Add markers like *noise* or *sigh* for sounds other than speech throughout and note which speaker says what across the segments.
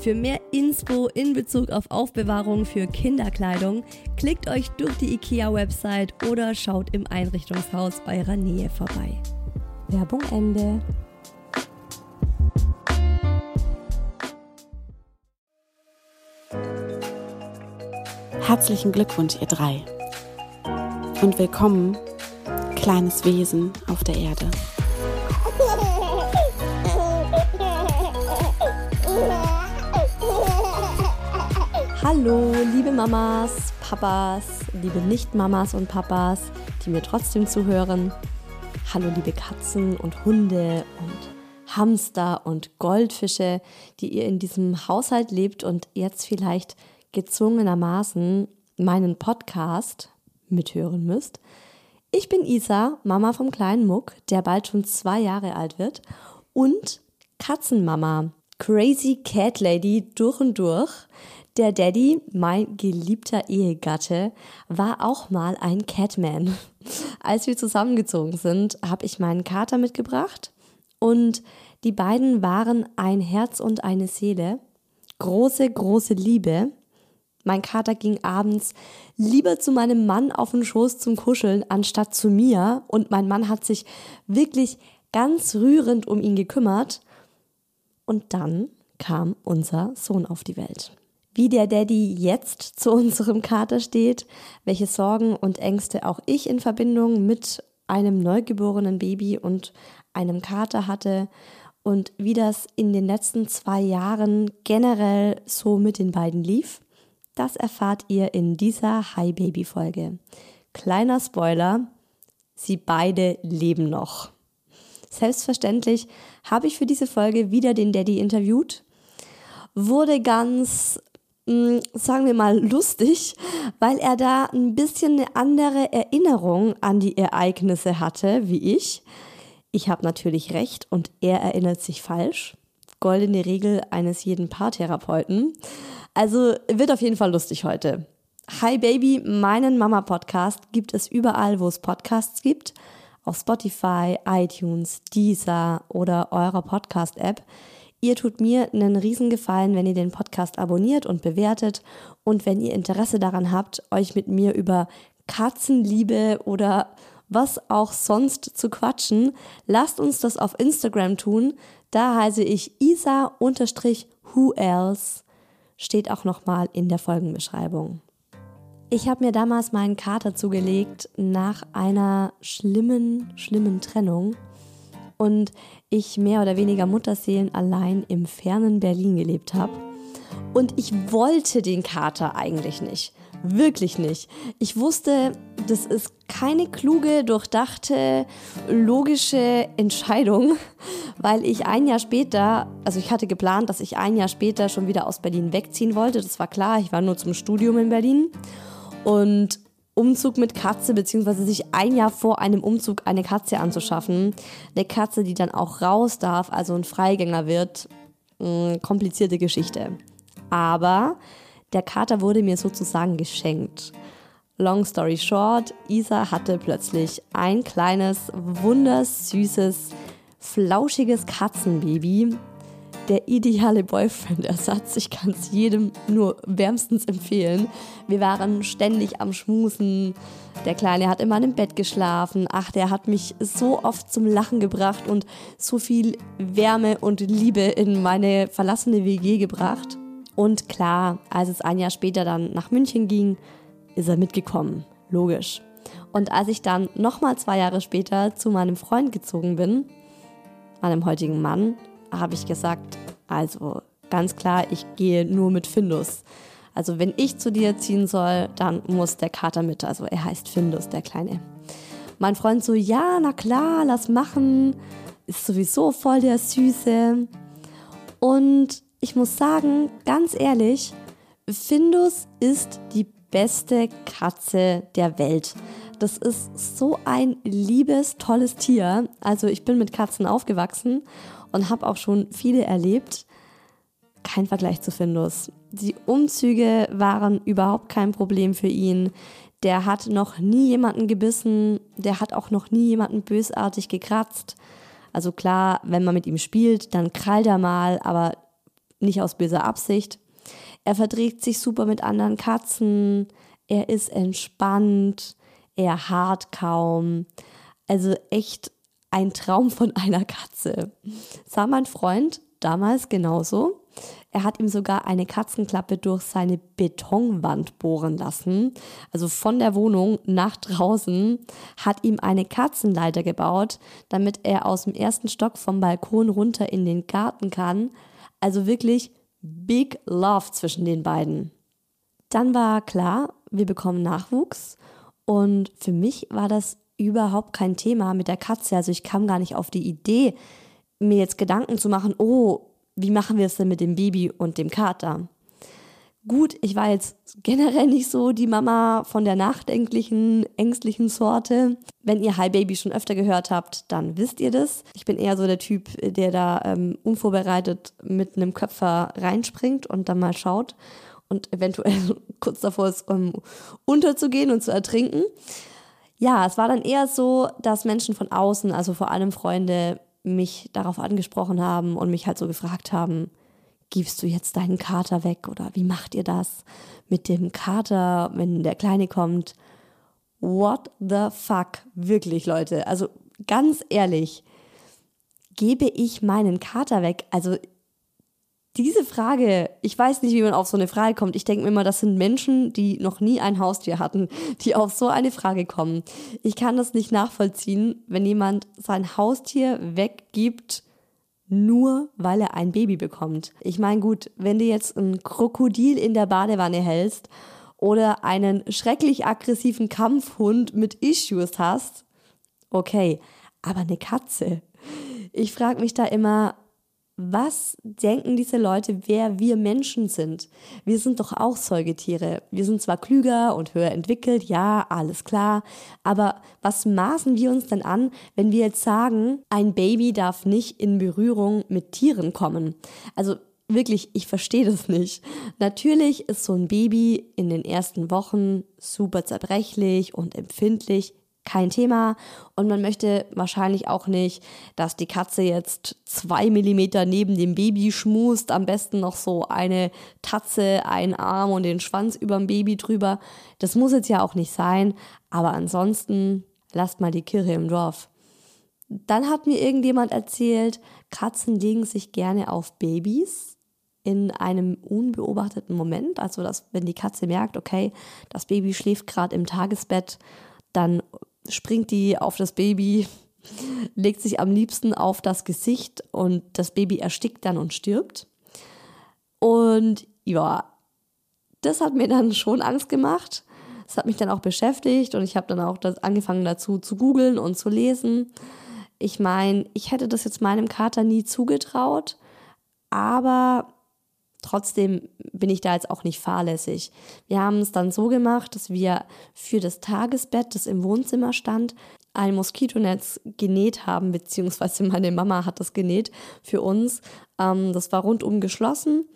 Speaker 1: Für mehr Inspo in Bezug auf Aufbewahrung für Kinderkleidung klickt euch durch die IKEA-Website oder schaut im Einrichtungshaus eurer Nähe vorbei. Werbung Ende.
Speaker 2: Herzlichen Glückwunsch, ihr drei. Und willkommen, kleines Wesen auf der Erde.
Speaker 1: Hallo, liebe Mamas, Papas, liebe Nicht-Mamas und Papas, die mir trotzdem zuhören. Hallo, liebe Katzen und Hunde und Hamster und Goldfische, die ihr in diesem Haushalt lebt und jetzt vielleicht gezwungenermaßen meinen Podcast mithören müsst. Ich bin Isa, Mama vom kleinen Muck, der bald schon zwei Jahre alt wird und Katzenmama, Crazy Cat Lady durch und durch. Der Daddy, mein geliebter Ehegatte, war auch mal ein Catman. Als wir zusammengezogen sind, habe ich meinen Kater mitgebracht und die beiden waren ein Herz und eine Seele. Große, große Liebe. Mein Kater ging abends lieber zu meinem Mann auf den Schoß zum Kuscheln, anstatt zu mir. Und mein Mann hat sich wirklich ganz rührend um ihn gekümmert. Und dann kam unser Sohn auf die Welt wie der Daddy jetzt *laughs* zu unserem Kater steht, welche Sorgen und Ängste auch ich in Verbindung mit einem neugeborenen Baby und einem Kater hatte und wie das in den letzten zwei Jahren generell so mit den beiden lief, das erfahrt ihr in dieser Hi Baby Folge. Kleiner Spoiler, sie beide leben noch. Selbstverständlich habe ich für diese Folge wieder den Daddy interviewt, wurde ganz sagen wir mal, lustig, weil er da ein bisschen eine andere Erinnerung an die Ereignisse hatte, wie ich. Ich habe natürlich recht und er erinnert sich falsch. Goldene Regel eines jeden Paartherapeuten. Also wird auf jeden Fall lustig heute. Hi Baby, meinen Mama-Podcast gibt es überall, wo es Podcasts gibt. Auf Spotify, iTunes, Deezer oder eurer Podcast-App. Ihr tut mir einen Riesengefallen, wenn ihr den Podcast abonniert und bewertet und wenn ihr Interesse daran habt, euch mit mir über Katzenliebe oder was auch sonst zu quatschen, lasst uns das auf Instagram tun. Da heiße ich isa-who else. Steht auch nochmal in der Folgenbeschreibung. Ich habe mir damals meinen Kater zugelegt nach einer schlimmen, schlimmen Trennung und ich mehr oder weniger Mutterseelen allein im fernen Berlin gelebt habe. Und ich wollte den Kater eigentlich nicht. Wirklich nicht. Ich wusste, das ist keine kluge, durchdachte, logische Entscheidung, *laughs* weil ich ein Jahr später, also ich hatte geplant, dass ich ein Jahr später schon wieder aus Berlin wegziehen wollte. Das war klar, ich war nur zum Studium in Berlin. Und Umzug mit Katze, beziehungsweise sich ein Jahr vor einem Umzug eine Katze anzuschaffen. Eine Katze, die dann auch raus darf, also ein Freigänger wird. Mh, hm, komplizierte Geschichte. Aber Der Kater wurde mir sozusagen geschenkt. Long story short, Isa hatte plötzlich ein kleines, wundersüßes, flauschiges Katzenbaby. Der ideale Boyfriend-Ersatz. Ich kann es jedem nur wärmstens empfehlen. Wir waren ständig am Schmusen. Der Kleine hat in meinem Bett geschlafen. Ach, der hat mich so oft zum Lachen gebracht und so viel Wärme und Liebe in meine verlassene WG gebracht. Und klar, als es ein Jahr später dann nach München ging, ist er mitgekommen. Logisch. Und als ich dann nochmal zwei Jahre später zu meinem Freund gezogen bin, meinem heutigen Mann, habe ich gesagt, also ganz klar, ich gehe nur mit Findus. Also wenn ich zu dir ziehen soll, dann muss der Kater mit. Also er heißt Findus, der Kleine. Mein Freund so, ja, na klar, lass machen. Ist sowieso voll der Süße. Und ich muss sagen, ganz ehrlich, Findus ist die beste Katze der Welt. Das ist so ein liebes, tolles Tier. Also ich bin mit Katzen aufgewachsen und habe auch schon viele erlebt. Kein Vergleich zu Findus. Die Umzüge waren überhaupt kein Problem für ihn. Der hat noch nie jemanden gebissen. Der hat auch noch nie jemanden bösartig gekratzt. Also klar, wenn man mit ihm spielt, dann krallt er mal, aber nicht aus böser Absicht. Er verträgt sich super mit anderen Katzen. Er ist entspannt. Er hart kaum. Also echt ein Traum von einer Katze. Sah mein Freund damals genauso. Er hat ihm sogar eine Katzenklappe durch seine Betonwand bohren lassen. Also von der Wohnung nach draußen hat ihm eine Katzenleiter gebaut, damit er aus dem ersten Stock vom Balkon runter in den Garten kann. Also wirklich Big Love zwischen den beiden. Dann war klar, wir bekommen Nachwuchs und für mich war das überhaupt kein Thema mit der Katze. Also ich kam gar nicht auf die Idee, mir jetzt Gedanken zu machen, oh, wie machen wir es denn mit dem Baby und dem Kater? Gut, ich war jetzt generell nicht so die Mama von der nachdenklichen, ängstlichen Sorte. Wenn ihr Hi Baby schon öfter gehört habt, dann wisst ihr das. Ich bin eher so der Typ, der da ähm, unvorbereitet mit einem Köpfer reinspringt und dann mal schaut und eventuell *laughs* kurz davor ist, um unterzugehen und zu ertrinken. Ja, es war dann eher so, dass Menschen von außen, also vor allem Freunde, mich darauf angesprochen haben und mich halt so gefragt haben, gibst du jetzt deinen Kater weg oder wie macht ihr das mit dem Kater, wenn der Kleine kommt? What the fuck? Wirklich, Leute. Also ganz ehrlich, gebe ich meinen Kater weg? Also diese Frage, ich weiß nicht, wie man auf so eine Frage kommt. Ich denke mir immer, das sind Menschen, die noch nie ein Haustier hatten, die auf so eine Frage kommen. Ich kann das nicht nachvollziehen, wenn jemand sein Haustier weggibt, nur weil er ein Baby bekommt. Ich meine, gut, wenn du jetzt ein Krokodil in der Badewanne hältst oder einen schrecklich aggressiven Kampfhund mit Issues hast, okay, aber eine Katze. Ich frage mich da immer, was denken diese Leute, wer wir Menschen sind? Wir sind doch auch Säugetiere. Wir sind zwar klüger und höher entwickelt, ja, alles klar, aber was maßen wir uns denn an, wenn wir jetzt sagen, ein Baby darf nicht in Berührung mit Tieren kommen? Also wirklich, ich verstehe das nicht. Natürlich ist so ein Baby in den ersten Wochen super zerbrechlich und empfindlich, kein Thema. Und man möchte wahrscheinlich auch nicht, dass die Katze jetzt zwei Millimeter neben dem Baby schmust. Am besten noch so eine Tatze, ein Arm und den Schwanz über dem Baby drüber. Das muss jetzt ja auch nicht sein. Aber ansonsten lasst mal die Kirche im Dorf. Dann hat mir irgendjemand erzählt, Katzen legen sich gerne auf Babys in einem unbeobachteten Moment. Also, dass wenn die Katze merkt, okay, das Baby schläft gerade im Tagesbett, dann springt die auf das Baby, *laughs* legt sich am liebsten auf das Gesicht und das Baby erstickt dann und stirbt. Und ja, das hat mir dann *laughs* schon Angst gemacht. Das hat mich dann auch beschäftigt und ich habe dann auch angefangen dazu zu googeln und zu lesen. Ich meine, ich hätte das jetzt meinem Kater nie zugetraut, aber Trotzdem bin ich da jetzt auch nicht fahrlässig. Wir haben es dann so gemacht, dass wir für das Tagesbett, das im Wohnzimmer stand, ein Moskitonetz genäht haben, beziehungsweise meine Mama hat das genäht für uns. Ähm, das war rundum geschlossen.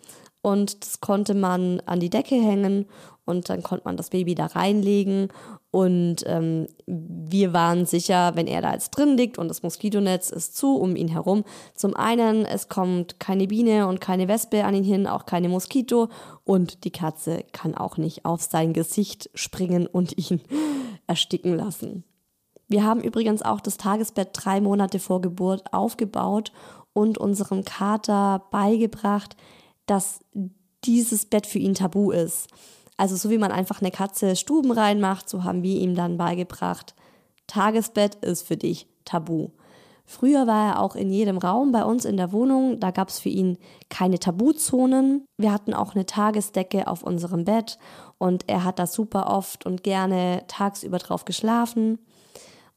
Speaker 1: Und das konnte man an die Decke hängen und dann konnte man das Baby da reinlegen und ähm, wir waren sicher, wenn er da jetzt drin liegt und das Moskitonetz ist zu um ihn herum. Zum einen, es kommt keine Biene und keine Wespe an ihn hin, auch keine Moskito und die Katze kann auch nicht auf sein Gesicht springen und *laughs* ihn ersticken lassen. Wir haben übrigens auch das Tagesbett drei Monate vor Geburt aufgebaut und unserem Kater beigebracht, dass dieses Bett für ihn tabu ist. Also so wie man einfach eine Katze Stuben reinmacht, so haben wir ihm dann beigebracht, Tagesbett ist für dich tabu. Früher war er auch in jedem Raum bei uns in der Wohnung, da gab es für ihn keine Tabuzonen. Wir hatten auch eine Tagesdecke auf unserem Bett und er hat da super oft und gerne tagsüber drauf geschlafen.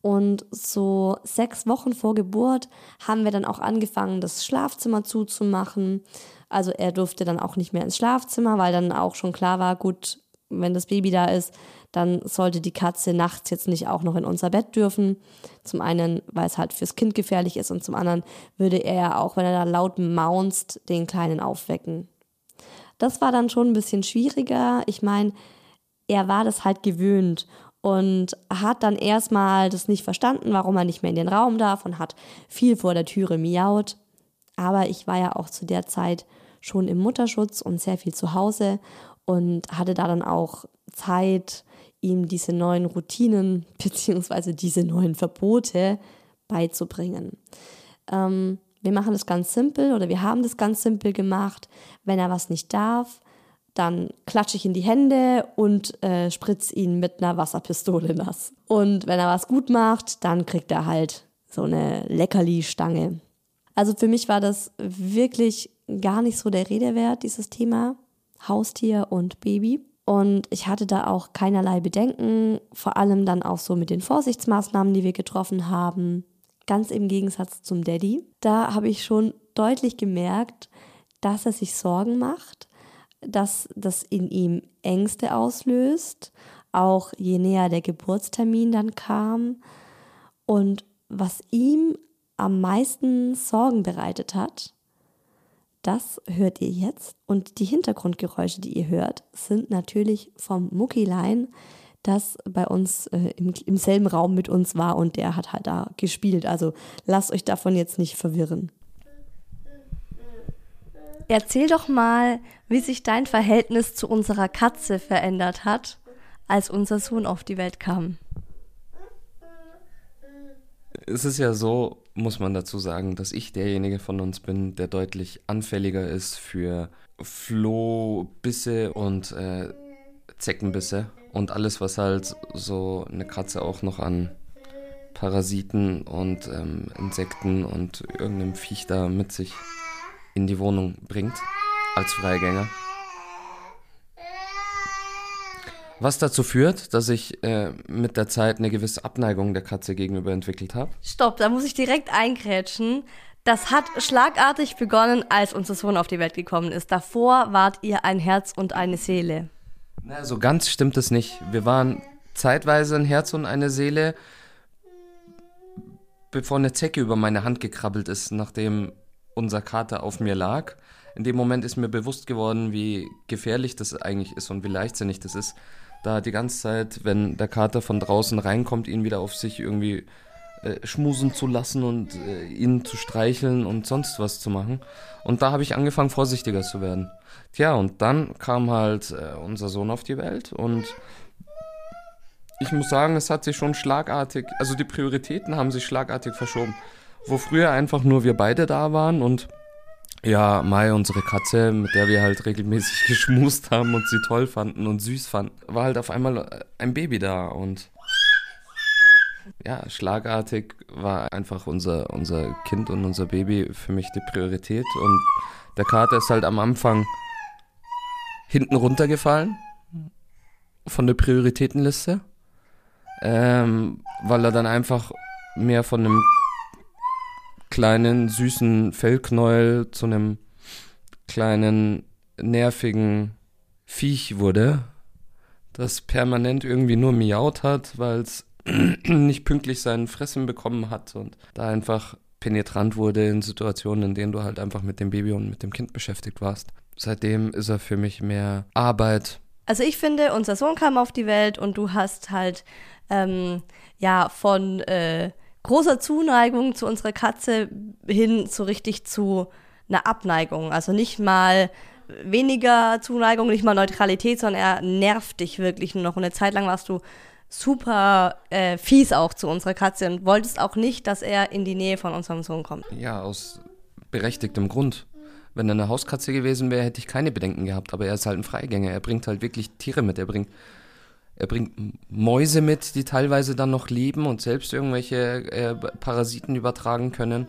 Speaker 1: Und so sechs Wochen vor Geburt haben wir dann auch angefangen, das Schlafzimmer zuzumachen. Also er durfte dann auch nicht mehr ins Schlafzimmer, weil dann auch schon klar war, gut, wenn das Baby da ist, dann sollte die Katze nachts jetzt nicht auch noch in unser Bett dürfen. Zum einen, weil es halt fürs Kind gefährlich ist und zum anderen würde er ja auch, wenn er da laut maunzt, den Kleinen aufwecken. Das war dann schon ein bisschen schwieriger. Ich meine, er war das halt gewöhnt und hat dann erstmal das nicht verstanden, warum er nicht mehr in den Raum darf und hat viel vor der Türe miaut. Aber ich war ja auch zu der Zeit schon im Mutterschutz und sehr viel zu Hause und hatte da dann auch Zeit, ihm diese neuen Routinen *laughs* bzw. diese neuen Verbote beizubringen. Ähm, wir machen das ganz simpel oder wir haben das ganz simpel gemacht. Wenn er was nicht darf, dann klatsche ich in die Hände und äh, spritze ihn mit einer Wasserpistole nass. Und wenn er was gut macht, dann kriegt er halt so eine Leckerli-Stange. Also für mich war das wirklich gar nicht so der Rede wert, dieses Thema Haustier und Baby. Und ich hatte da auch keinerlei Bedenken, vor allem dann auch so mit den Vorsichtsmaßnahmen, die wir getroffen haben. Ganz im Gegensatz zum Daddy. Da habe ich schon deutlich gemerkt, dass er sich Sorgen macht, dass das in ihm Ängste auslöst, auch je näher der Geburtstermin dann kam. Und was ihm am meisten Sorgen bereitet hat, das hört ihr jetzt. Und die Hintergrundgeräusche, die ihr hört, sind natürlich vom Muckilein, das bei uns äh, im, im selben Raum mit uns war und der hat halt da gespielt. Also lasst euch davon jetzt nicht verwirren. Erzähl doch mal, wie sich dein Verhältnis zu unserer Katze verändert hat, als unser Sohn auf die Welt kam.
Speaker 3: Es ist ja so, muss man dazu sagen, dass ich derjenige von uns bin, der deutlich anfälliger ist für Flohbisse und äh, Zeckenbisse und alles, was halt so eine Katze auch noch an Parasiten und ähm, Insekten und irgendeinem Viech da mit sich in die Wohnung bringt als Freigänger. Was dazu führt, dass ich äh, mit der Zeit eine gewisse Abneigung der Katze gegenüber entwickelt habe.
Speaker 1: Stopp, da muss ich direkt eingrätschen. Das hat schlagartig begonnen, als unser Sohn auf die Welt gekommen ist. Davor wart ihr ein Herz und eine Seele.
Speaker 3: Na, so ganz stimmt es nicht. Wir waren zeitweise ein Herz und eine Seele, bevor eine Zecke über meine Hand gekrabbelt ist, nachdem unser Kater auf mir lag. In dem Moment ist mir bewusst geworden, wie gefährlich das eigentlich ist und wie leichtsinnig das ist, da die ganze Zeit, wenn der Kater von draußen reinkommt, ihn wieder auf sich irgendwie äh, schmusen zu lassen und äh, ihn zu streicheln und sonst was zu machen. Und da habe ich angefangen, vorsichtiger zu werden. Tja, und dann kam halt äh, unser Sohn auf die Welt und ich muss sagen, es hat sich schon schlagartig, also die Prioritäten haben sich schlagartig verschoben wo früher einfach nur wir beide da waren und ja, Mai, unsere Katze, mit der wir halt regelmäßig *laughs* geschmust haben und sie toll fanden und süß fanden, war halt auf einmal ein Baby da und ja, schlagartig war einfach unser, unser Kind und unser Baby für mich die Priorität und der Kater ist halt am Anfang hinten runtergefallen von der Prioritätenliste, ähm, weil er dann einfach mehr von einem kleinen, süßen Fellknäuel zu einem kleinen, nervigen Viech wurde, das permanent irgendwie nur miaut hat, weil es *clears throat* nicht pünktlich seinen Fressen bekommen hat und da einfach penetrant wurde in Situationen, in denen du halt einfach mit dem Baby und mit dem Kind beschäftigt warst. Seitdem ist er für mich mehr Arbeit.
Speaker 1: Also ich finde, unser Sohn kam auf die Welt und du hast halt ähm, ja von äh, großer Zuneigung zu unserer Katze hin so richtig zu einer Abneigung. Also nicht mal weniger Zuneigung, nicht mal Neutralität, sondern er nervt dich wirklich nur noch. Und eine Zeit lang warst du super äh, fies auch zu unserer Katze und wolltest auch nicht, dass er in die Nähe von unserem Sohn kommt.
Speaker 3: Ja, aus berechtigtem Grund. Wenn er eine Hauskatze gewesen wäre, hätte ich keine Bedenken gehabt. Aber er ist halt ein Freigänger. Er bringt halt wirklich Tiere mit. Er bringt, er bringt Mäuse mit, die teilweise dann noch leben und selbst irgendwelche äh, Parasiten übertragen können.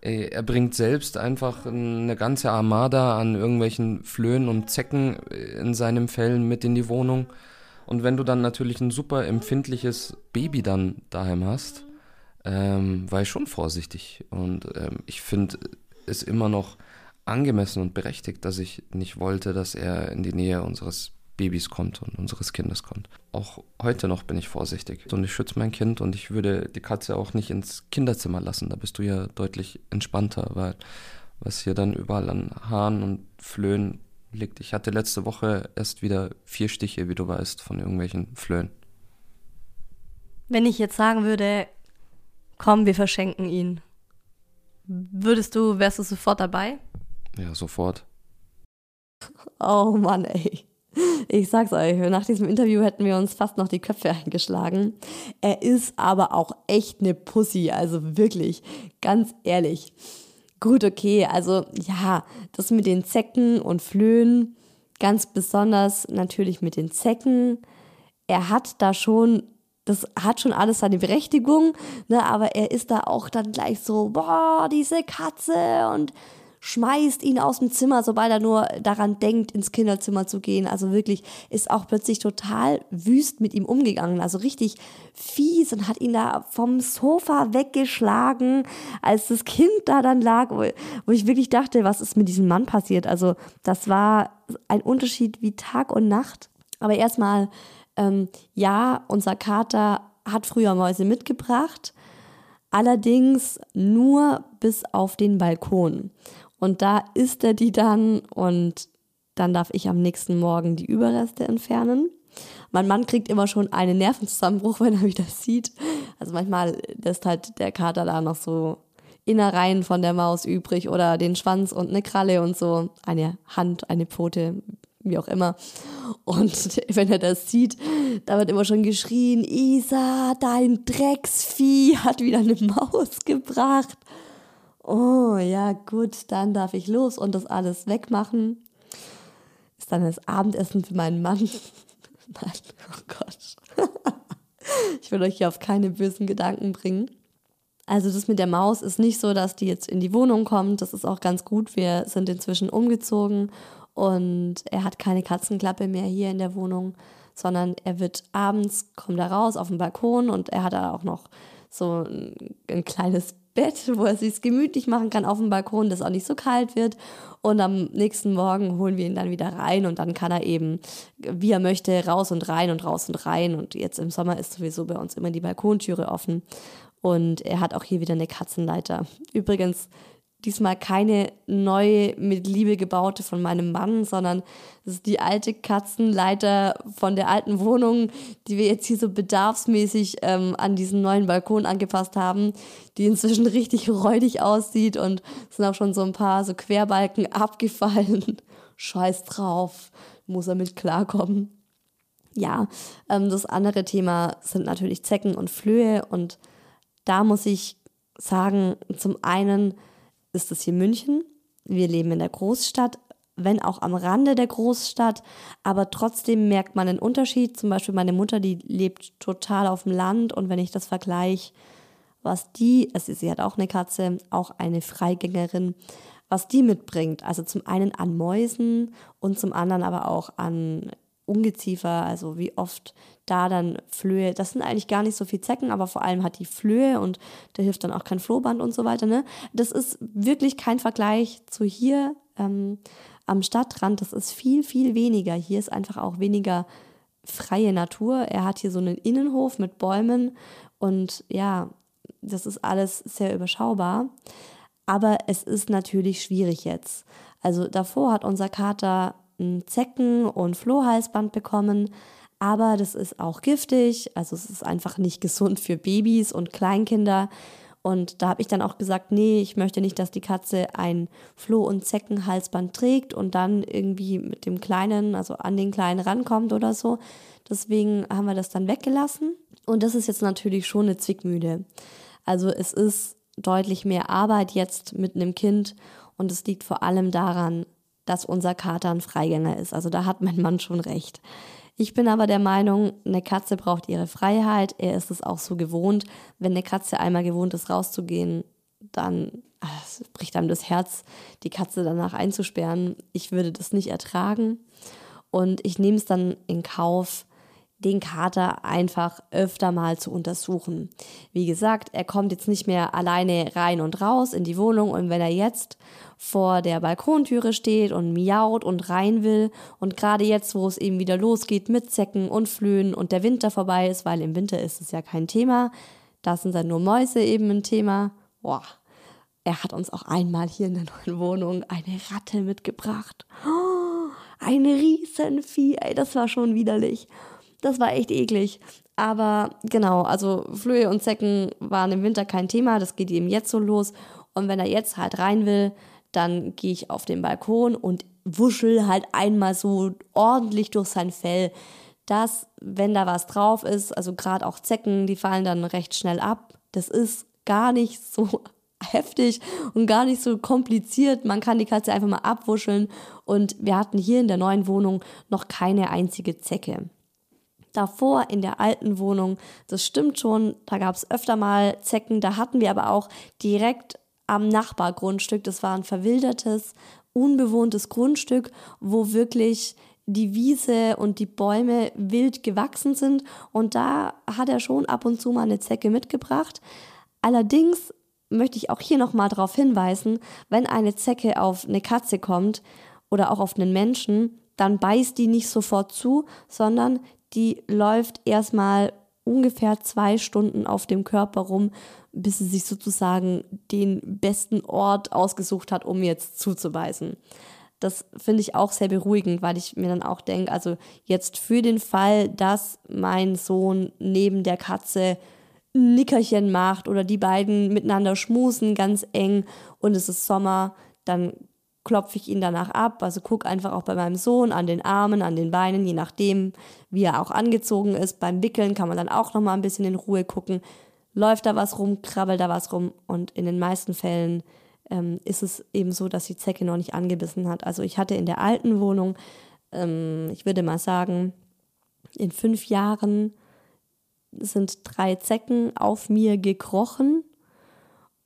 Speaker 3: Er bringt selbst einfach eine ganze Armada an irgendwelchen Flöhen und Zecken in seinem Fell mit in die Wohnung. Und wenn du dann natürlich ein super empfindliches Baby dann daheim hast, ähm, war ich schon vorsichtig. Und ähm, ich finde es immer noch angemessen und berechtigt, dass ich nicht wollte, dass er in die Nähe unseres Babys kommt und unseres Kindes kommt. Auch heute noch bin ich vorsichtig und ich schütze mein Kind und ich würde die Katze auch nicht ins Kinderzimmer lassen. Da bist du ja deutlich entspannter, weil was hier dann überall an Haaren und Flöhen liegt. Ich hatte letzte Woche erst wieder vier Stiche, wie du weißt, von irgendwelchen Flöhen.
Speaker 1: Wenn ich jetzt sagen würde, komm, wir verschenken ihn, würdest du, wärst du sofort dabei?
Speaker 3: Ja, sofort.
Speaker 1: Oh Mann, ey. Ich sag's euch, nach diesem Interview hätten wir uns fast noch die Köpfe eingeschlagen. Er ist aber auch echt eine Pussy, also wirklich, ganz ehrlich. Gut, okay, also ja, das mit den Zecken und Flöhen, ganz besonders natürlich mit den Zecken. Er hat da schon, das hat schon alles seine Berechtigung, ne, aber er ist da auch dann gleich so, boah, diese Katze und schmeißt ihn aus dem Zimmer, sobald er nur daran denkt, ins Kinderzimmer zu gehen. Also wirklich ist auch plötzlich total wüst mit ihm umgegangen. Also richtig fies und hat ihn da vom Sofa weggeschlagen, als das Kind da dann lag, wo, wo ich wirklich dachte, was ist mit diesem Mann passiert? Also das war ein Unterschied wie Tag und Nacht. Aber erstmal, ähm, ja, unser Kater hat früher Mäuse mitgebracht allerdings nur bis auf den Balkon. Und da isst er die dann und dann darf ich am nächsten Morgen die Überreste entfernen. Mein Mann kriegt immer schon einen Nervenzusammenbruch, *laughs* wenn er wieder sieht. Also manchmal ist halt der Kater da noch so Innereien von der Maus übrig oder den Schwanz und eine Kralle und so, eine Hand, eine Pfote, wie auch immer. Und *laughs* wenn er das sieht, da wird immer schon geschrien, Isa, dein Drecksvieh hat wieder eine Maus gebracht oh ja, gut, dann darf ich los und das alles wegmachen. Ist dann das Abendessen für meinen Mann. *laughs* Nein, oh Gott. *laughs* ich will euch hier auf keine bösen Gedanken bringen. Also das mit der Maus ist nicht so, dass die jetzt in die Wohnung kommt. Das ist auch ganz gut. Wir sind inzwischen umgezogen und er hat keine Katzenklappe mehr hier in der Wohnung, sondern er wird abends, kommt er raus auf den Balkon und er hat da auch noch so ein, ein kleines Bett, wo er sich gemütlich machen kann auf dem Balkon, dass auch nicht so kalt wird. Und am nächsten Morgen holen wir ihn dann wieder rein und dann kann er eben, wie er möchte, raus und rein und raus und rein. Und jetzt im Sommer ist sowieso bei uns immer die Balkontüre offen. Und er hat auch hier wieder eine Katzenleiter. Übrigens, diesmal keine neue, mit Liebe gebaute von meinem Mann, sondern das ist die alte Katzenleiter von der alten Wohnung, die wir jetzt hier so bedarfsmäßig ähm, an diesen neuen Balkon angepasst haben, die inzwischen richtig räudig aussieht und sind auch schon so ein paar so Querbalken abgefallen. *laughs* Scheiß drauf, muss er mit klarkommen. Ja, ähm, das andere Thema sind natürlich Zecken und Flöhe und da muss ich sagen, zum einen, ist es hier München. Wir leben in der Großstadt, wenn auch am Rande der Großstadt, aber trotzdem merkt man einen Unterschied. Zum Beispiel meine Mutter, die lebt total auf dem Land und wenn ich das vergleiche, was die, also sie hat auch eine Katze, auch eine Freigängerin, was die mitbringt. Also zum einen an Mäusen und zum anderen aber auch an Ungeziefer, also wie oft da dann Flöhe, das sind eigentlich gar nicht so viel Zecken, aber vor allem hat die Flöhe und da hilft dann auch kein Flohband und so weiter. Ne? Das ist wirklich kein Vergleich zu hier ähm, am Stadtrand. Das ist viel, viel weniger. Hier ist einfach auch weniger freie Natur. Er hat hier so einen Innenhof mit Bäumen und ja, das ist alles sehr überschaubar. Aber es ist natürlich schwierig jetzt. Also davor hat unser Kater ein Zecken- und Flohhalsband bekommen, aber das ist auch giftig, also es ist einfach nicht gesund für Babys und Kleinkinder. Und da habe ich dann auch gesagt, nee, ich möchte nicht, dass die Katze ein Floh- und Zeckenhalsband trägt und dann irgendwie mit dem Kleinen, also an den Kleinen rankommt oder so. Deswegen haben wir das dann weggelassen. Und das ist jetzt natürlich schon eine Zwickmühle. Also es ist deutlich mehr Arbeit jetzt mit einem Kind und es liegt vor allem daran, dass unser Kater ein Freigänger ist. Also da hat mein Mann schon recht. Ich bin aber der Meinung, eine Katze braucht ihre Freiheit. Er ist es auch so gewohnt. Wenn eine Katze einmal gewohnt ist, rauszugehen, dann ach, bricht einem das Herz, die Katze danach einzusperren. Ich würde das nicht ertragen. Und ich nehme es dann in Kauf, den Kater einfach öfter mal zu untersuchen. Wie gesagt, er kommt jetzt nicht mehr alleine rein und raus in die Wohnung und wenn er jetzt vor der Balkontüre steht und miaut und rein will und gerade jetzt, wo es eben wieder losgeht mit Zecken und Flöhen und der Winter vorbei ist, weil im Winter ist es ja kein Thema, da sind dann nur Mäuse eben ein Thema. Boah, er hat uns auch einmal hier in der neuen Wohnung eine Ratte mitgebracht. Oh, ein Riesenvieh, ey, das war schon widerlich. Das war echt eklig. Aber genau, also Flöhe und Zecken waren im Winter kein Thema. Das geht ihm jetzt so los. Und wenn er jetzt halt rein will, dann gehe ich auf den Balkon und wuschel halt einmal so ordentlich durch sein Fell, dass, wenn da was drauf ist, also gerade auch Zecken, die fallen dann recht schnell ab. Das ist gar nicht so *laughs* heftig und gar nicht so kompliziert. Man kann die Katze einfach mal abwuscheln und wir hatten hier in der neuen Wohnung noch keine einzige Zecke davor in der alten Wohnung, das stimmt schon, da gab es öfter mal Zecken, da hatten wir aber auch direkt am Nachbargrundstück, das war ein verwildertes, unbewohntes Grundstück, wo wirklich die Wiese und die Bäume wild gewachsen sind und da hat er schon ab und zu mal eine Zecke mitgebracht. Allerdings möchte ich auch hier nochmal darauf hinweisen, wenn eine Zecke auf eine Katze kommt oder auch auf einen Menschen, dann beißt die nicht sofort zu, sondern die läuft erstmal ungefähr zwei Stunden auf dem Körper rum, bis sie sich sozusagen den besten Ort ausgesucht hat, um jetzt zuzubeißen. Das finde ich auch sehr beruhigend, weil ich mir dann auch denke, also jetzt für den Fall, dass mein Sohn neben der Katze ein Nickerchen macht oder die beiden miteinander schmusen ganz eng und es ist Sommer, dann klopfe ich ihn danach ab. Also guck einfach auch bei meinem Sohn an den Armen, an den Beinen, je nachdem, wie er auch angezogen ist. Beim Wickeln kann man dann auch noch mal ein bisschen in Ruhe gucken. Läuft da was rum, krabbelt da was rum und in den meisten Fällen ähm, ist es eben so, dass die Zecke noch nicht angebissen hat. Also ich hatte in der alten Wohnung, ähm, ich würde mal sagen, in fünf Jahren sind drei Zecken auf mir gekrochen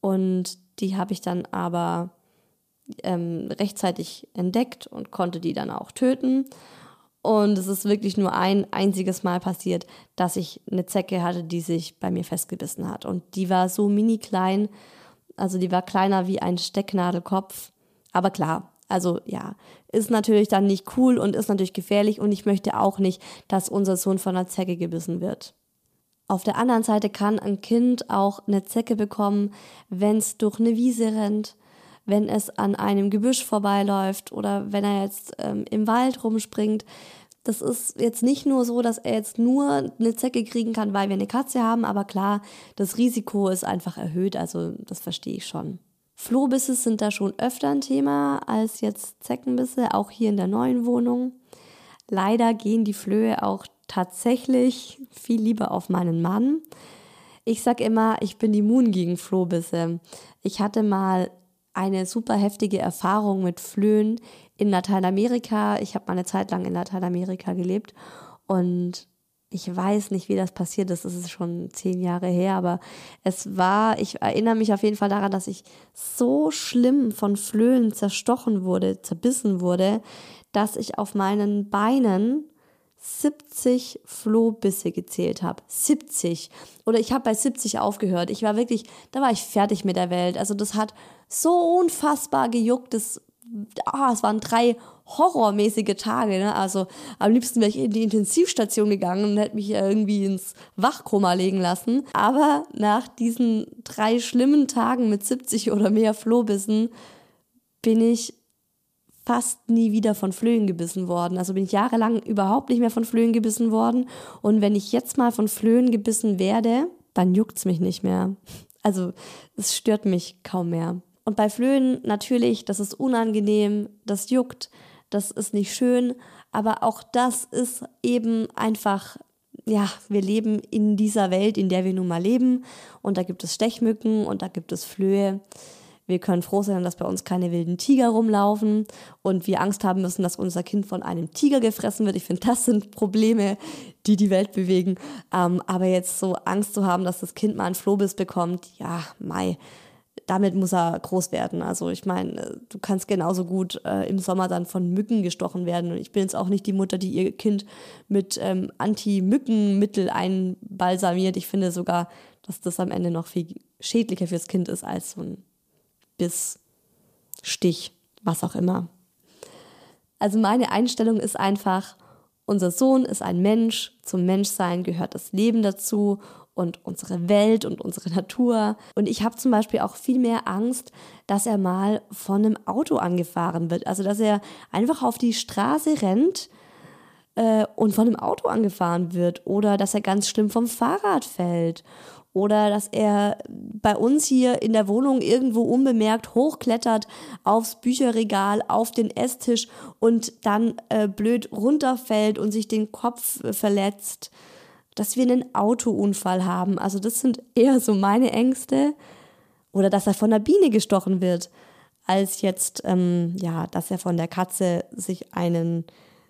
Speaker 1: und die habe ich dann aber ähm, rechtzeitig entdeckt und konnte die dann auch töten. Und es ist wirklich nur ein einziges Mal passiert, dass ich eine Zecke hatte, die sich bei mir festgebissen hat. Und die war so mini klein, also die war kleiner wie ein Stecknadelkopf. Aber klar, also ja, ist natürlich dann nicht cool und ist natürlich gefährlich und ich möchte auch nicht, dass unser Sohn von einer Zecke gebissen wird. Auf der anderen Seite kann ein Kind auch eine Zecke bekommen, wenn es durch eine Wiese rennt, wenn es an einem Gebüsch vorbeiläuft oder wenn er jetzt ähm, im Wald rumspringt. Das ist jetzt nicht nur so, dass er jetzt nur eine Zecke kriegen kann, weil wir eine Katze haben, aber klar, das Risiko ist einfach erhöht, also das verstehe ich schon. Flohbisse sind da schon öfter ein Thema als jetzt Zeckenbisse, auch hier in der neuen Wohnung. Leider gehen die Flöhe auch tatsächlich viel lieber auf meinen Mann. Ich sag immer, ich bin immun gegen Flohbisse. Ich hatte mal eine super heftige Erfahrung mit Flöhen in Lateinamerika. Ich habe mal eine Zeit lang in Lateinamerika gelebt und ich weiß nicht, wie das passiert ist. Das ist schon zehn Jahre her, aber es war, ich erinnere mich auf jeden Fall daran, dass ich so schlimm von Flöhen zerstochen wurde, zerbissen wurde, dass ich auf meinen Beinen 70 Flohbisse gezählt habe. 70. Oder ich habe bei 70 aufgehört. Ich war wirklich, da war ich fertig mit der Welt. Also das hat so unfassbar gejuckt. Das ah, es waren drei horrormäßige Tage. Ne? Also am liebsten wäre ich in die Intensivstation gegangen und hätte mich irgendwie ins Wachkoma legen lassen. Aber nach diesen drei schlimmen Tagen mit 70 oder mehr Flohbissen bin ich fast nie wieder von Flöhen gebissen worden. Also bin ich jahrelang überhaupt nicht mehr von Flöhen gebissen worden. Und wenn ich jetzt mal von Flöhen gebissen werde, dann juckt es mich nicht mehr. Also es stört mich kaum mehr. Und bei Flöhen natürlich, das ist unangenehm, das juckt, das ist nicht schön, aber auch das ist eben einfach, ja, wir leben in dieser Welt, in der wir nun mal leben und da gibt es Stechmücken und da gibt es Flöhe. Wir können froh sein, dass bei uns keine wilden Tiger rumlaufen und wir Angst haben müssen, dass unser Kind von einem Tiger gefressen wird. Ich finde, das sind Probleme, die die Welt bewegen. Ähm, aber jetzt so Angst zu haben, dass das Kind mal einen Flohbiss bekommt, ja, Mai, damit muss er groß werden. Also ich meine, du kannst genauso gut äh, im Sommer dann von Mücken gestochen werden. Und ich bin jetzt auch nicht die Mutter, die ihr Kind mit ähm, Anti-Mückenmittel einbalsamiert. Ich finde sogar, dass das am Ende noch viel schädlicher fürs Kind ist als so ein bis Stich, was auch immer. Also meine Einstellung ist einfach, unser Sohn ist ein Mensch, zum Menschsein gehört das Leben dazu und unsere Welt und unsere Natur. Und ich habe zum Beispiel auch viel mehr Angst, dass er mal von einem Auto angefahren wird. Also dass er einfach auf die Straße rennt äh, und von einem Auto angefahren wird oder dass er ganz schlimm vom Fahrrad fällt oder dass er bei uns hier in der Wohnung irgendwo unbemerkt hochklettert aufs Bücherregal, auf den Esstisch und dann äh, blöd runterfällt und sich den Kopf äh, verletzt. Dass wir einen Autounfall haben. Also das sind eher so meine Ängste. Oder dass er von der Biene gestochen wird, als jetzt, ähm, ja, dass er von der Katze sich einen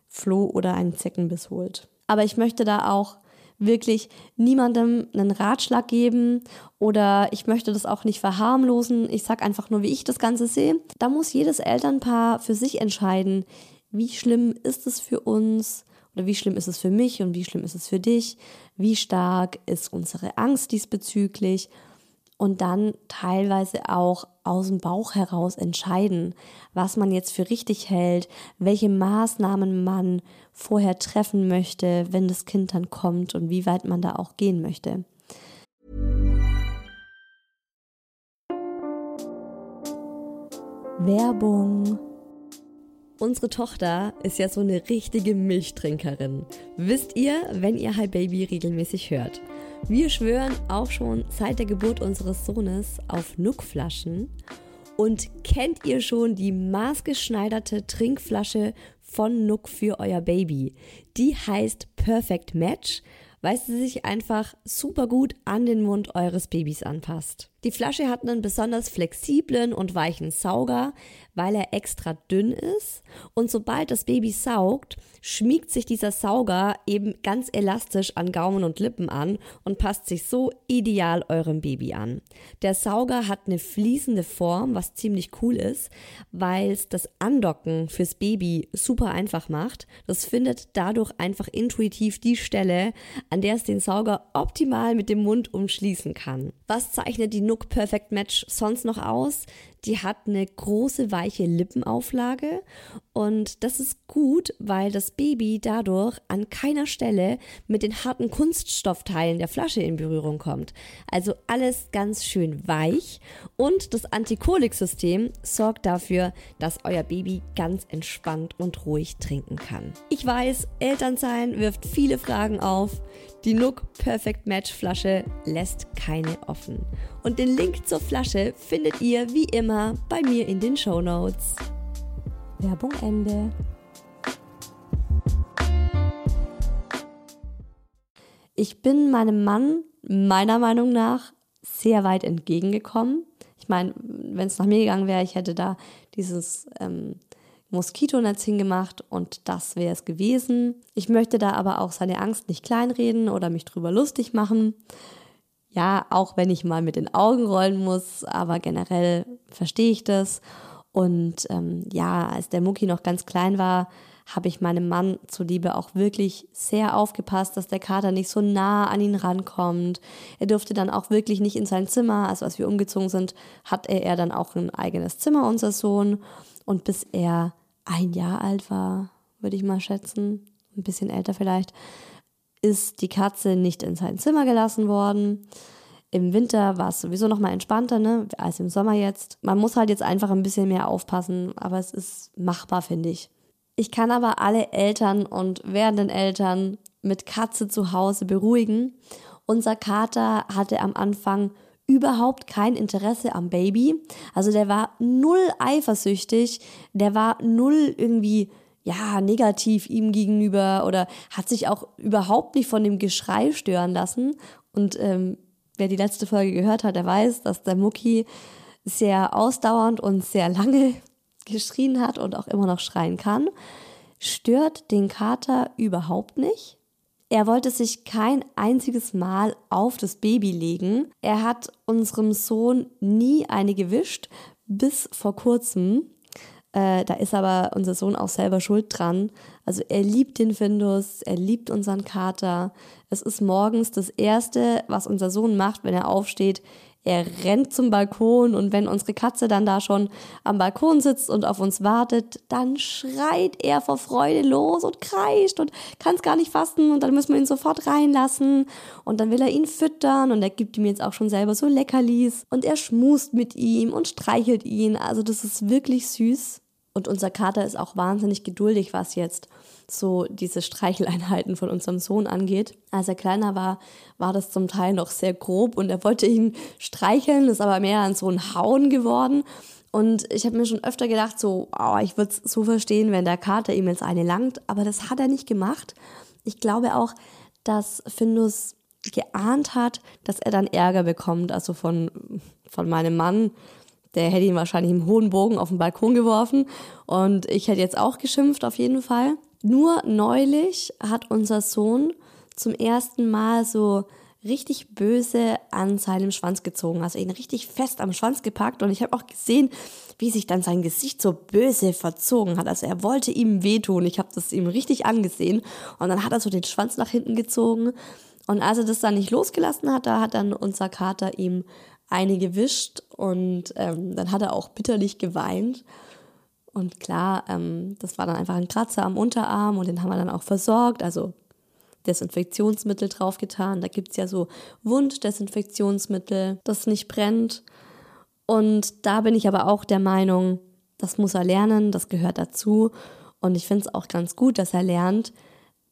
Speaker 1: Floh oder einen Zeckenbiss holt. Aber ich möchte da auch wirklich niemandem einen Ratschlag geben oder ich möchte das auch nicht verharmlosen. Ich sage einfach nur, wie ich das Ganze sehe. Da muss jedes Elternpaar für sich entscheiden, wie schlimm ist es für uns oder wie schlimm ist es für mich und wie schlimm ist es für dich, wie stark ist unsere Angst diesbezüglich und dann teilweise auch aus dem Bauch heraus entscheiden, was man jetzt für richtig hält, welche Maßnahmen man vorher treffen möchte, wenn das Kind dann kommt und wie weit man da auch gehen möchte. Werbung. Unsere Tochter ist ja so eine richtige Milchtrinkerin. Wisst ihr, wenn ihr Hi Baby regelmäßig hört. Wir schwören auch schon seit der Geburt unseres Sohnes auf Nuckflaschen. Und kennt ihr schon die maßgeschneiderte Trinkflasche von Nuck für euer Baby? Die heißt Perfect Match weil sie sich einfach super gut an den Mund eures Babys anpasst. Die Flasche hat einen besonders flexiblen und weichen Sauger, weil er extra dünn ist und sobald das Baby saugt, schmiegt sich dieser Sauger eben ganz elastisch an Gaumen und Lippen an und passt sich so ideal eurem Baby an. Der Sauger hat eine fließende Form, was ziemlich cool ist, weil es das Andocken fürs Baby super einfach macht. Das findet dadurch einfach intuitiv die Stelle, an der es den Sauger optimal mit dem Mund umschließen kann. Was zeichnet die Nook Perfect Match sonst noch aus? Die hat eine große weiche Lippenauflage und das ist gut, weil das Baby dadurch an keiner Stelle mit den harten Kunststoffteilen der Flasche in Berührung kommt. Also alles ganz schön weich und das Antikolik-System sorgt dafür, dass euer Baby ganz entspannt und ruhig trinken kann. Ich weiß, Elternsein wirft viele Fragen auf. Die Nook Perfect Match Flasche lässt keine offen. Und den Link zur Flasche findet ihr wie immer bei mir in den Show Notes. Werbung Ende. Ich bin meinem Mann meiner Meinung nach sehr weit entgegengekommen. Ich meine, wenn es nach mir gegangen wäre, ich hätte da dieses ähm, Moskitonetz hingemacht und das wäre es gewesen. Ich möchte da aber auch seine Angst nicht kleinreden oder mich drüber lustig machen. Ja, auch wenn ich mal mit den Augen rollen muss, aber generell verstehe ich das. Und ähm, ja, als der Mucki noch ganz klein war, habe ich meinem Mann zuliebe auch wirklich sehr aufgepasst, dass der Kater nicht so nah an ihn rankommt. Er durfte dann auch wirklich nicht in sein Zimmer. Also als wir umgezogen sind, hatte er dann auch ein eigenes Zimmer, unser Sohn. Und bis er ein Jahr alt war, würde ich mal schätzen, ein bisschen älter vielleicht, ist die Katze nicht in sein Zimmer gelassen worden. Im Winter war es sowieso noch mal entspannter, ne, als im Sommer jetzt. Man muss halt jetzt einfach ein bisschen mehr aufpassen, aber es ist machbar, finde ich. Ich kann aber alle Eltern und werdenden Eltern mit Katze zu Hause beruhigen. Unser Kater hatte am Anfang überhaupt kein Interesse am Baby. Also der war null eifersüchtig, der war null irgendwie ja, negativ ihm gegenüber oder hat sich auch überhaupt nicht von dem Geschrei stören lassen. Und ähm, wer die letzte Folge gehört hat, der weiß, dass der Mucki sehr ausdauernd und sehr lange *laughs* geschrien hat und auch immer noch schreien kann. Stört den Kater überhaupt nicht. Er wollte sich kein einziges Mal auf das Baby legen. Er hat unserem Sohn nie eine gewischt, bis vor kurzem. Äh, da ist aber unser Sohn auch selber schuld dran. Also er liebt den Findus, er liebt unseren Kater. Es ist morgens das Erste, was unser Sohn macht, wenn er aufsteht. Er rennt zum Balkon und wenn unsere Katze dann da schon am Balkon sitzt und auf uns wartet, dann schreit er vor Freude los und kreischt und kann es gar nicht fassen und dann müssen wir ihn sofort reinlassen und dann will er ihn füttern und er gibt ihm jetzt auch schon selber so Leckerlis und er schmust mit ihm und streichelt ihn. Also das ist wirklich süß. Und unser Kater ist auch wahnsinnig geduldig, was jetzt so diese Streicheleinheiten von unserem Sohn angeht. Als er kleiner war, war das zum Teil noch sehr grob und er wollte ihn streicheln, ist aber mehr an so ein Hauen geworden. Und ich habe mir schon öfter gedacht, so, oh, ich würde es so verstehen, wenn der Kater ihm jetzt eine langt, aber das hat er nicht gemacht. Ich glaube auch, dass Findus geahnt hat, dass er dann Ärger bekommt, also von, von meinem Mann, der hätte ihn wahrscheinlich im hohen Bogen auf den Balkon geworfen. Und ich hätte jetzt auch geschimpft auf jeden Fall. Nur neulich hat unser Sohn zum ersten Mal so richtig böse an seinem Schwanz gezogen, also ihn richtig fest am Schwanz gepackt. Und ich habe auch gesehen, wie sich dann sein Gesicht so böse verzogen hat. Also er wollte ihm wehtun, ich habe das ihm richtig angesehen. Und dann hat er so den Schwanz nach hinten gezogen. Und als er das dann nicht losgelassen hat, da hat dann unser Kater ihm eine gewischt und ähm, dann hat er auch bitterlich geweint. Und klar, ähm, das war dann einfach ein Kratzer am Unterarm und den haben wir dann auch versorgt, also Desinfektionsmittel draufgetan. Da gibt es ja so Wunddesinfektionsmittel, das nicht brennt. Und da bin ich aber auch der Meinung, das muss er lernen, das gehört dazu. Und ich finde es auch ganz gut, dass er lernt,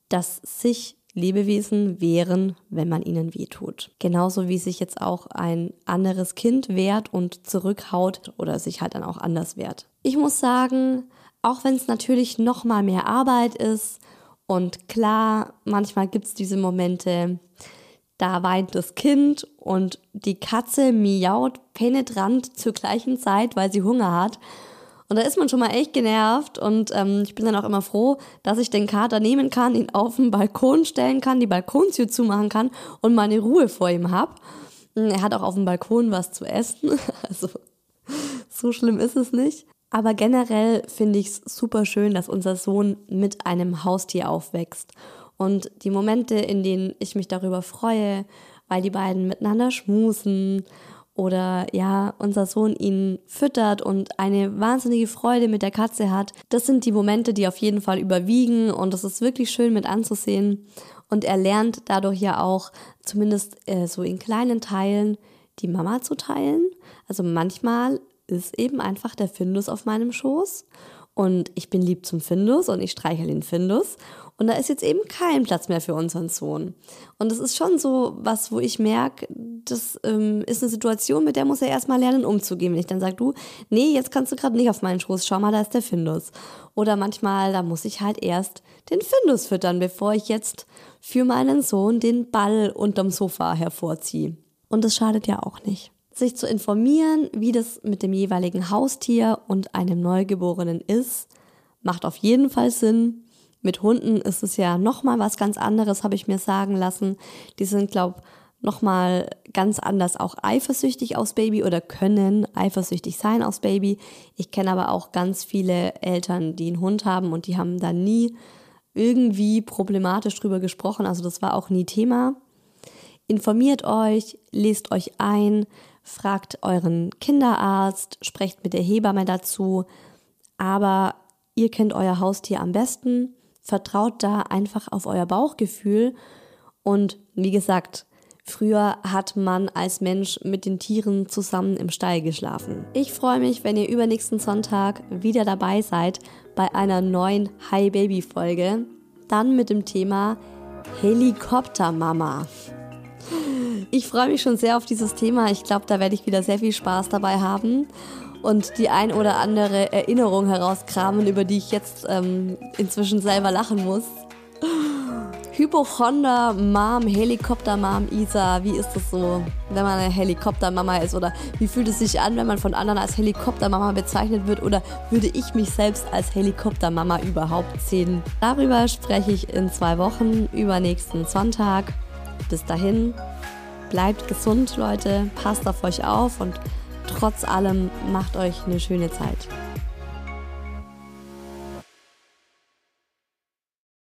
Speaker 1: dass sich Lebewesen wehren, wenn man ihnen wehtut. Genauso wie sich jetzt auch ein anderes Kind wehrt und zurückhaut oder sich halt dann auch anders wehrt. Ich muss sagen, auch wenn es natürlich noch mal mehr Arbeit ist und klar, manchmal gibt es diese Momente, da weint das Kind und die Katze miaut penetrant zur gleichen Zeit, weil sie Hunger hat. Und da ist man schon mal echt genervt und ähm, ich bin dann auch immer froh, dass ich den Kater nehmen kann, ihn auf den Balkon stellen kann, die Balkontür zumachen kann und meine Ruhe vor ihm habe. Er hat auch auf dem Balkon was zu essen, *laughs* also so schlimm ist es nicht. Aber generell finde ich es super schön, dass unser Sohn mit einem Haustier aufwächst. Und die Momente, in denen ich mich darüber freue, weil die beiden miteinander schmusen oder ja, unser Sohn ihn füttert und eine wahnsinnige Freude mit der Katze hat. Das sind die Momente, die auf jeden Fall überwiegen und es ist wirklich schön mit anzusehen. Und er lernt dadurch ja auch, zumindest äh, so in kleinen Teilen, die Mama zu teilen. Also manchmal ist eben einfach der Findus auf meinem Schoß und ich bin lieb zum Findus und ich streichel den Findus und da ist jetzt eben kein Platz mehr für unseren Sohn. Und das ist schon so was, wo ich merke, das ähm, ist eine Situation, mit der muss er erstmal lernen, umzugehen. Wenn ich dann sage, du, nee, jetzt kannst du gerade nicht auf meinen Schoß, schau mal, da ist der Findus. Oder manchmal, da muss ich halt erst den Findus füttern, bevor ich jetzt für meinen Sohn den Ball unterm Sofa hervorziehe. Und das schadet ja auch nicht. Sich zu informieren, wie das mit dem jeweiligen Haustier und einem Neugeborenen ist, macht auf jeden Fall Sinn. Mit Hunden ist es ja nochmal was ganz anderes, habe ich mir sagen lassen. Die sind, glaube nochmal ganz anders auch eifersüchtig aufs Baby oder können eifersüchtig sein aufs Baby. Ich kenne aber auch ganz viele Eltern, die einen Hund haben und die haben da nie irgendwie problematisch drüber gesprochen. Also das war auch nie Thema. Informiert euch, lest euch ein, fragt euren Kinderarzt, sprecht mit der Hebamme dazu. Aber ihr kennt euer Haustier am besten. Vertraut da einfach auf euer Bauchgefühl. Und wie gesagt, Früher hat man als Mensch mit den Tieren zusammen im Stall geschlafen. Ich freue mich, wenn ihr übernächsten Sonntag wieder dabei seid bei einer neuen Hi Baby Folge. Dann mit dem Thema Helikoptermama. Ich freue mich schon sehr auf dieses Thema. Ich glaube, da werde ich wieder sehr viel Spaß dabei haben und die ein oder andere Erinnerung herauskramen, über die ich jetzt ähm, inzwischen selber lachen muss. Hypochonder Mom, Helikopter Mom Isa, wie ist das so, wenn man eine Helikoptermama ist? Oder wie fühlt es sich an, wenn man von anderen als Helikoptermama bezeichnet wird? Oder würde ich mich selbst als Helikoptermama überhaupt sehen? Darüber spreche ich in zwei Wochen, übernächsten Sonntag. Bis dahin, bleibt gesund, Leute, passt auf euch auf und trotz allem macht euch eine schöne Zeit.